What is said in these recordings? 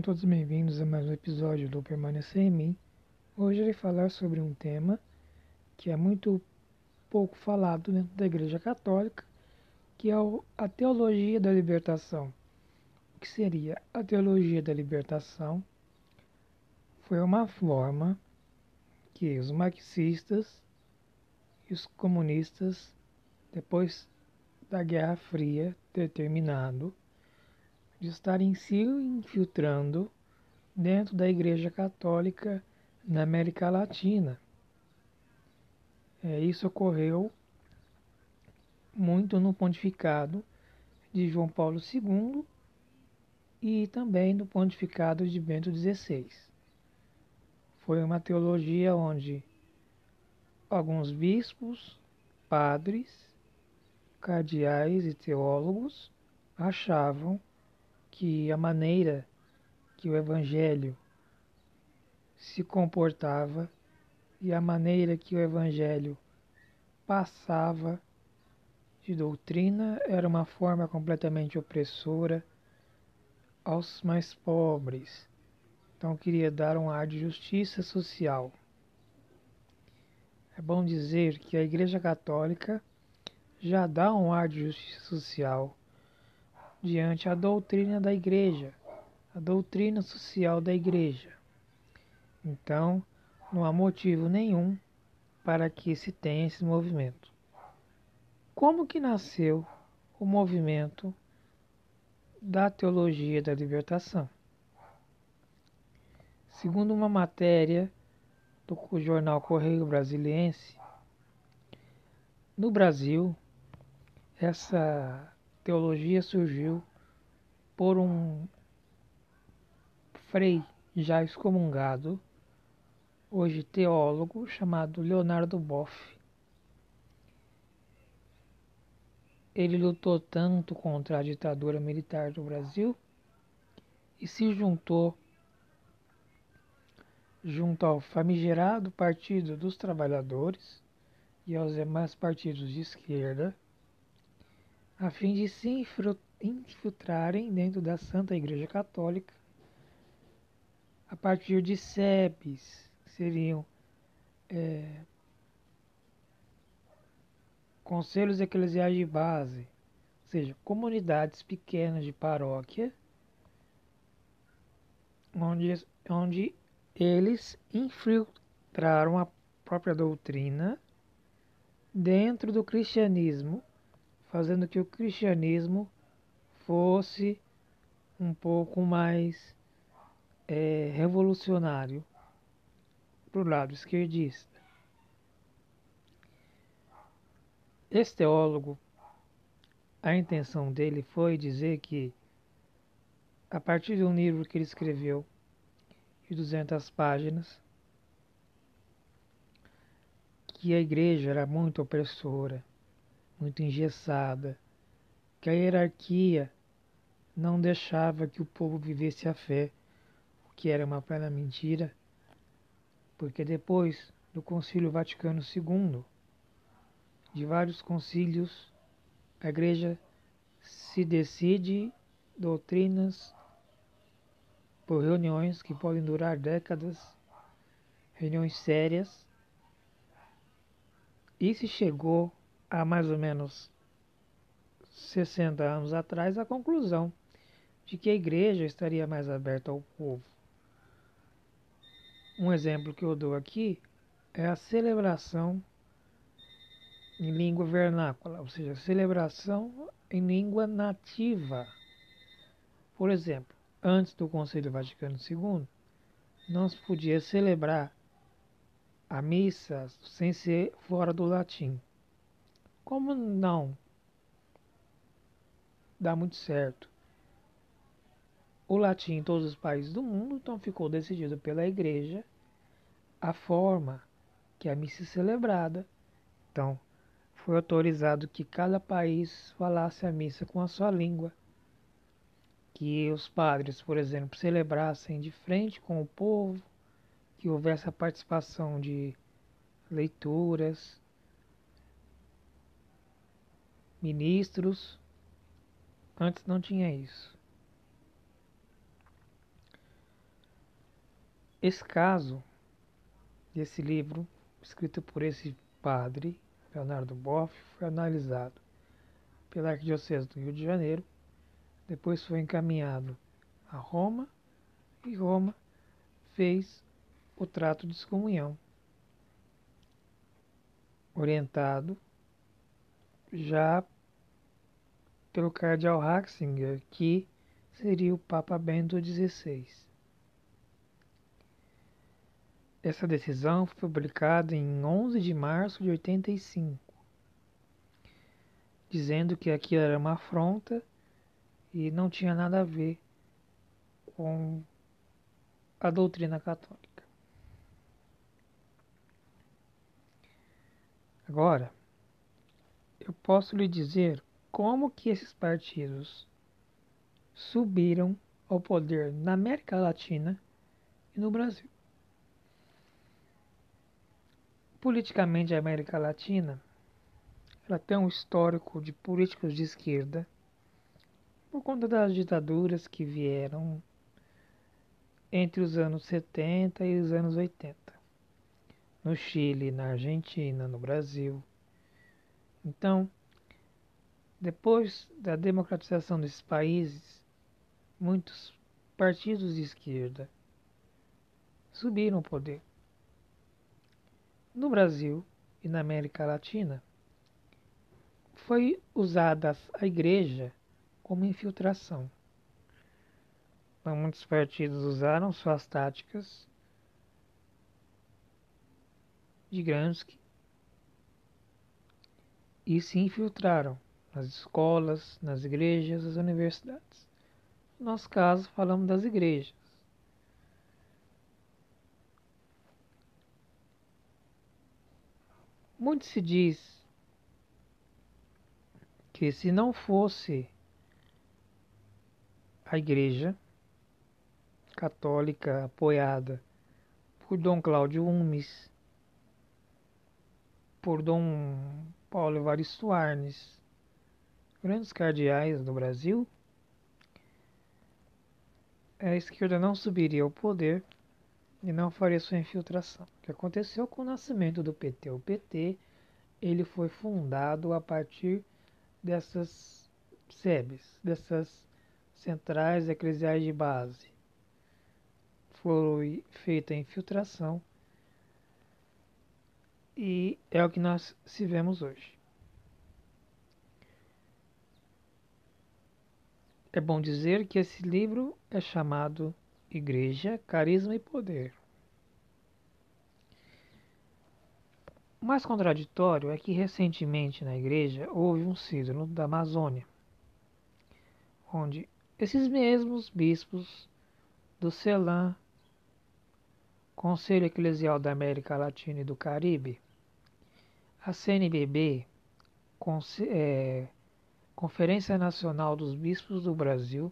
todos bem-vindos a mais um episódio do Permanecer em Mim. Hoje irei falar sobre um tema que é muito pouco falado dentro da Igreja Católica, que é a teologia da libertação. O que seria a teologia da libertação? Foi uma forma que os marxistas e os comunistas, depois da Guerra Fria ter terminado, de estarem se infiltrando dentro da Igreja Católica na América Latina. É, isso ocorreu muito no pontificado de João Paulo II e também no pontificado de Bento XVI. Foi uma teologia onde alguns bispos, padres, cardeais e teólogos achavam que a maneira que o Evangelho se comportava e a maneira que o Evangelho passava de doutrina era uma forma completamente opressora aos mais pobres. Então queria dar um ar de justiça social. É bom dizer que a Igreja Católica já dá um ar de justiça social diante a doutrina da igreja, a doutrina social da igreja. Então, não há motivo nenhum para que se tenha esse movimento. Como que nasceu o movimento da teologia da libertação? Segundo uma matéria do jornal Correio Brasiliense, no Brasil, essa teologia surgiu por um frei já excomungado, hoje teólogo, chamado Leonardo Boff. Ele lutou tanto contra a ditadura militar do Brasil e se juntou junto ao famigerado Partido dos Trabalhadores e aos demais partidos de esquerda a fim de se infiltrarem dentro da Santa Igreja Católica. A partir de SEBs, que seriam é, conselhos eclesiais de base, ou seja, comunidades pequenas de paróquia, onde, onde eles infiltraram a própria doutrina dentro do cristianismo fazendo que o cristianismo fosse um pouco mais é, revolucionário para o lado esquerdista. Esse teólogo, a intenção dele foi dizer que, a partir de um livro que ele escreveu, de 200 páginas, que a igreja era muito opressora, muito engessada, que a hierarquia não deixava que o povo vivesse a fé, o que era uma plena mentira, porque depois do Concílio Vaticano II, de vários concílios, a Igreja se decide doutrinas por reuniões que podem durar décadas, reuniões sérias, e se chegou há mais ou menos 60 anos atrás a conclusão de que a igreja estaria mais aberta ao povo. Um exemplo que eu dou aqui é a celebração em língua vernácula, ou seja, celebração em língua nativa. Por exemplo, antes do Conselho Vaticano II, não se podia celebrar a missa sem ser fora do latim. Como não dá muito certo o latim em todos os países do mundo, então ficou decidido pela igreja a forma que a missa é celebrada. Então, foi autorizado que cada país falasse a missa com a sua língua. Que os padres, por exemplo, celebrassem de frente com o povo, que houvesse a participação de leituras, ministros. Antes não tinha isso. esse caso desse livro, escrito por esse padre, Leonardo Boff, foi analisado pela Arquidiocese do Rio de Janeiro, depois foi encaminhado a Roma e Roma fez o trato de excomunhão, orientado já pelo cardeal Ratzinger, que seria o Papa Bento XVI. Essa decisão foi publicada em 11 de março de 85, dizendo que aquilo era uma afronta e não tinha nada a ver com a doutrina católica. Agora, eu posso lhe dizer como que esses partidos subiram ao poder na América Latina e no Brasil. Politicamente, a América Latina ela tem um histórico de políticos de esquerda por conta das ditaduras que vieram entre os anos 70 e os anos 80. No Chile, na Argentina, no Brasil. Então, depois da democratização desses países, muitos partidos de esquerda subiram ao poder. No Brasil e na América Latina, foi usada a igreja como infiltração. Então, muitos partidos usaram suas táticas de Gransky e se infiltraram nas escolas, nas igrejas, nas universidades. No nosso caso, falamos das igrejas. Muito se diz que se não fosse a igreja católica apoiada por Dom Cláudio Umes, por Dom Paulo Evaristo Arnes, grandes cardeais do Brasil, a esquerda não subiria ao poder e não faria sua infiltração. O que aconteceu com o nascimento do PT? O PT ele foi fundado a partir dessas SEBs, dessas centrais eclesiais de base. Foi feita a infiltração e é o que nós se vemos hoje. É bom dizer que esse livro é chamado Igreja, Carisma e Poder. O mais contraditório é que recentemente na igreja houve um sínodo da Amazônia, onde esses mesmos bispos do CELAM, Conselho Eclesial da América Latina e do Caribe, a CNBB, é, Conferência Nacional dos Bispos do Brasil.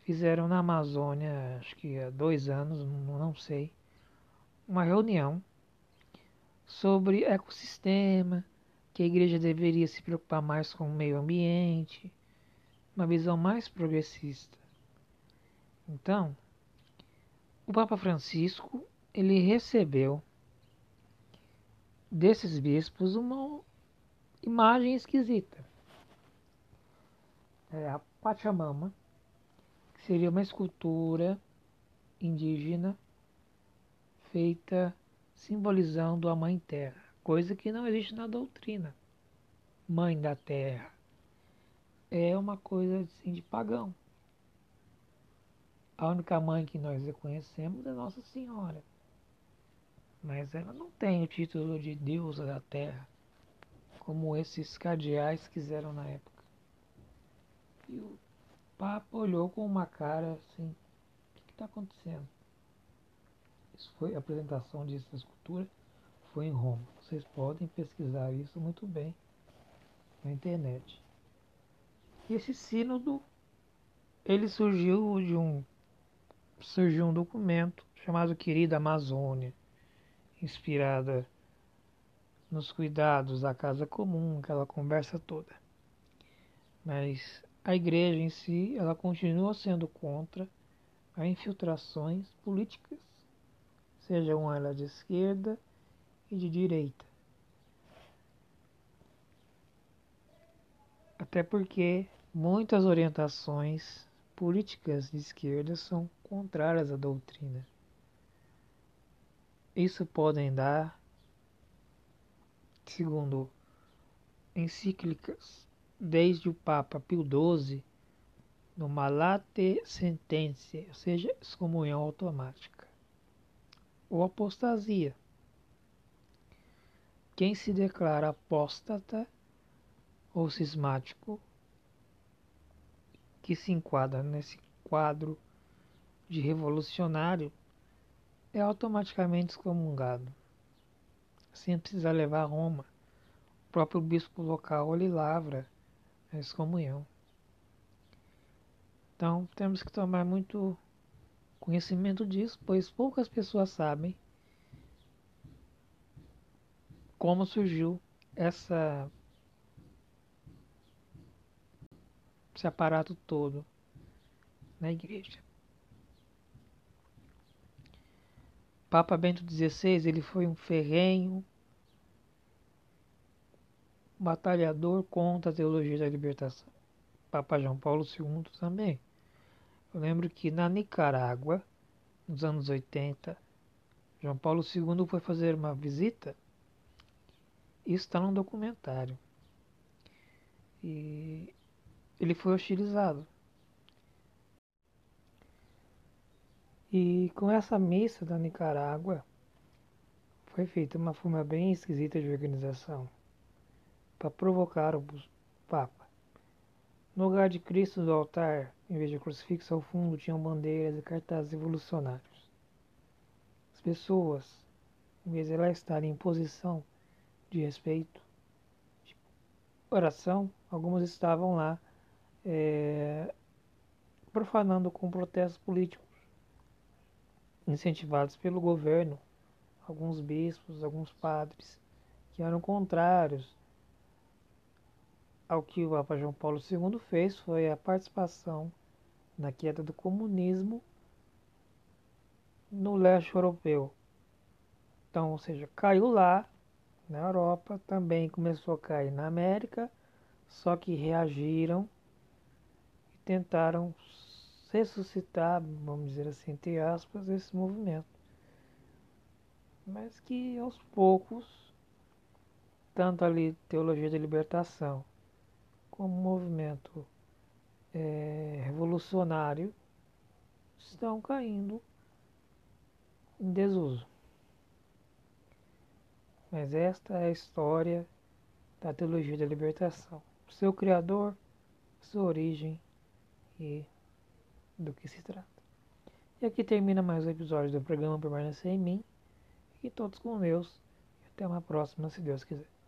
Fizeram na Amazônia, acho que há dois anos, não sei, uma reunião sobre ecossistema, que a igreja deveria se preocupar mais com o meio ambiente, uma visão mais progressista. Então, o Papa Francisco ele recebeu desses bispos uma imagem esquisita é a Pachamama, que seria uma escultura indígena feita simbolizando a Mãe Terra, coisa que não existe na doutrina. Mãe da Terra é uma coisa assim, de pagão. A única mãe que nós reconhecemos é Nossa Senhora. Mas ela não tem o título de deusa da terra, como esses cardeais quiseram na época. E o Papa olhou com uma cara assim, o que está acontecendo? Isso foi a apresentação dessa escultura foi em Roma. Vocês podem pesquisar isso muito bem na internet. E esse sínodo ele surgiu de um surgiu um documento chamado Querida Amazônia, inspirada nos cuidados da casa comum, aquela conversa toda. Mas a igreja em si ela continua sendo contra as infiltrações políticas sejam elas de esquerda e de direita. Até porque muitas orientações políticas de esquerda são contrárias à doutrina. Isso podem dar, segundo encíclicas, desde o Papa Pio XII, no Malate Sententia, ou seja, excomunhão automática, ou apostasia. Quem se declara apóstata ou cismático que se enquadra nesse quadro de revolucionário é automaticamente excomungado, sem precisar levar a Roma. O próprio bispo local lhe lavra a excomunhão. Então temos que tomar muito conhecimento disso, pois poucas pessoas sabem como surgiu essa esse aparato todo na igreja. Papa Bento XVI ele foi um ferrenho batalhador contra a teologia da libertação. Papa João Paulo II também. Eu lembro que na Nicarágua, nos anos 80, João Paulo II foi fazer uma visita. Isso está num documentário. E ele foi hostilizado. E com essa missa da Nicarágua foi feita uma forma bem esquisita de organização para provocar o Papa. No lugar de Cristo do altar, em vez de crucifixo ao fundo, tinham bandeiras e cartazes revolucionários. As pessoas, em vez de elas estarem em posição de respeito, de oração, algumas estavam lá é, profanando com protestos políticos incentivados pelo governo, alguns bispos, alguns padres que eram contrários ao que o Papa João Paulo II fez foi a participação na queda do comunismo no leste europeu. Então, ou seja, caiu lá na Europa, também começou a cair na América, só que reagiram tentaram ressuscitar, vamos dizer assim, entre aspas, esse movimento. Mas que aos poucos, tanto ali teologia da libertação, como movimento é, revolucionário, estão caindo em desuso. Mas esta é a história da teologia da libertação. Seu criador, sua origem e do que se trata. E aqui termina mais um episódio do programa Permanecer em Mim. Fiquem todos com Deus e até uma próxima, se Deus quiser.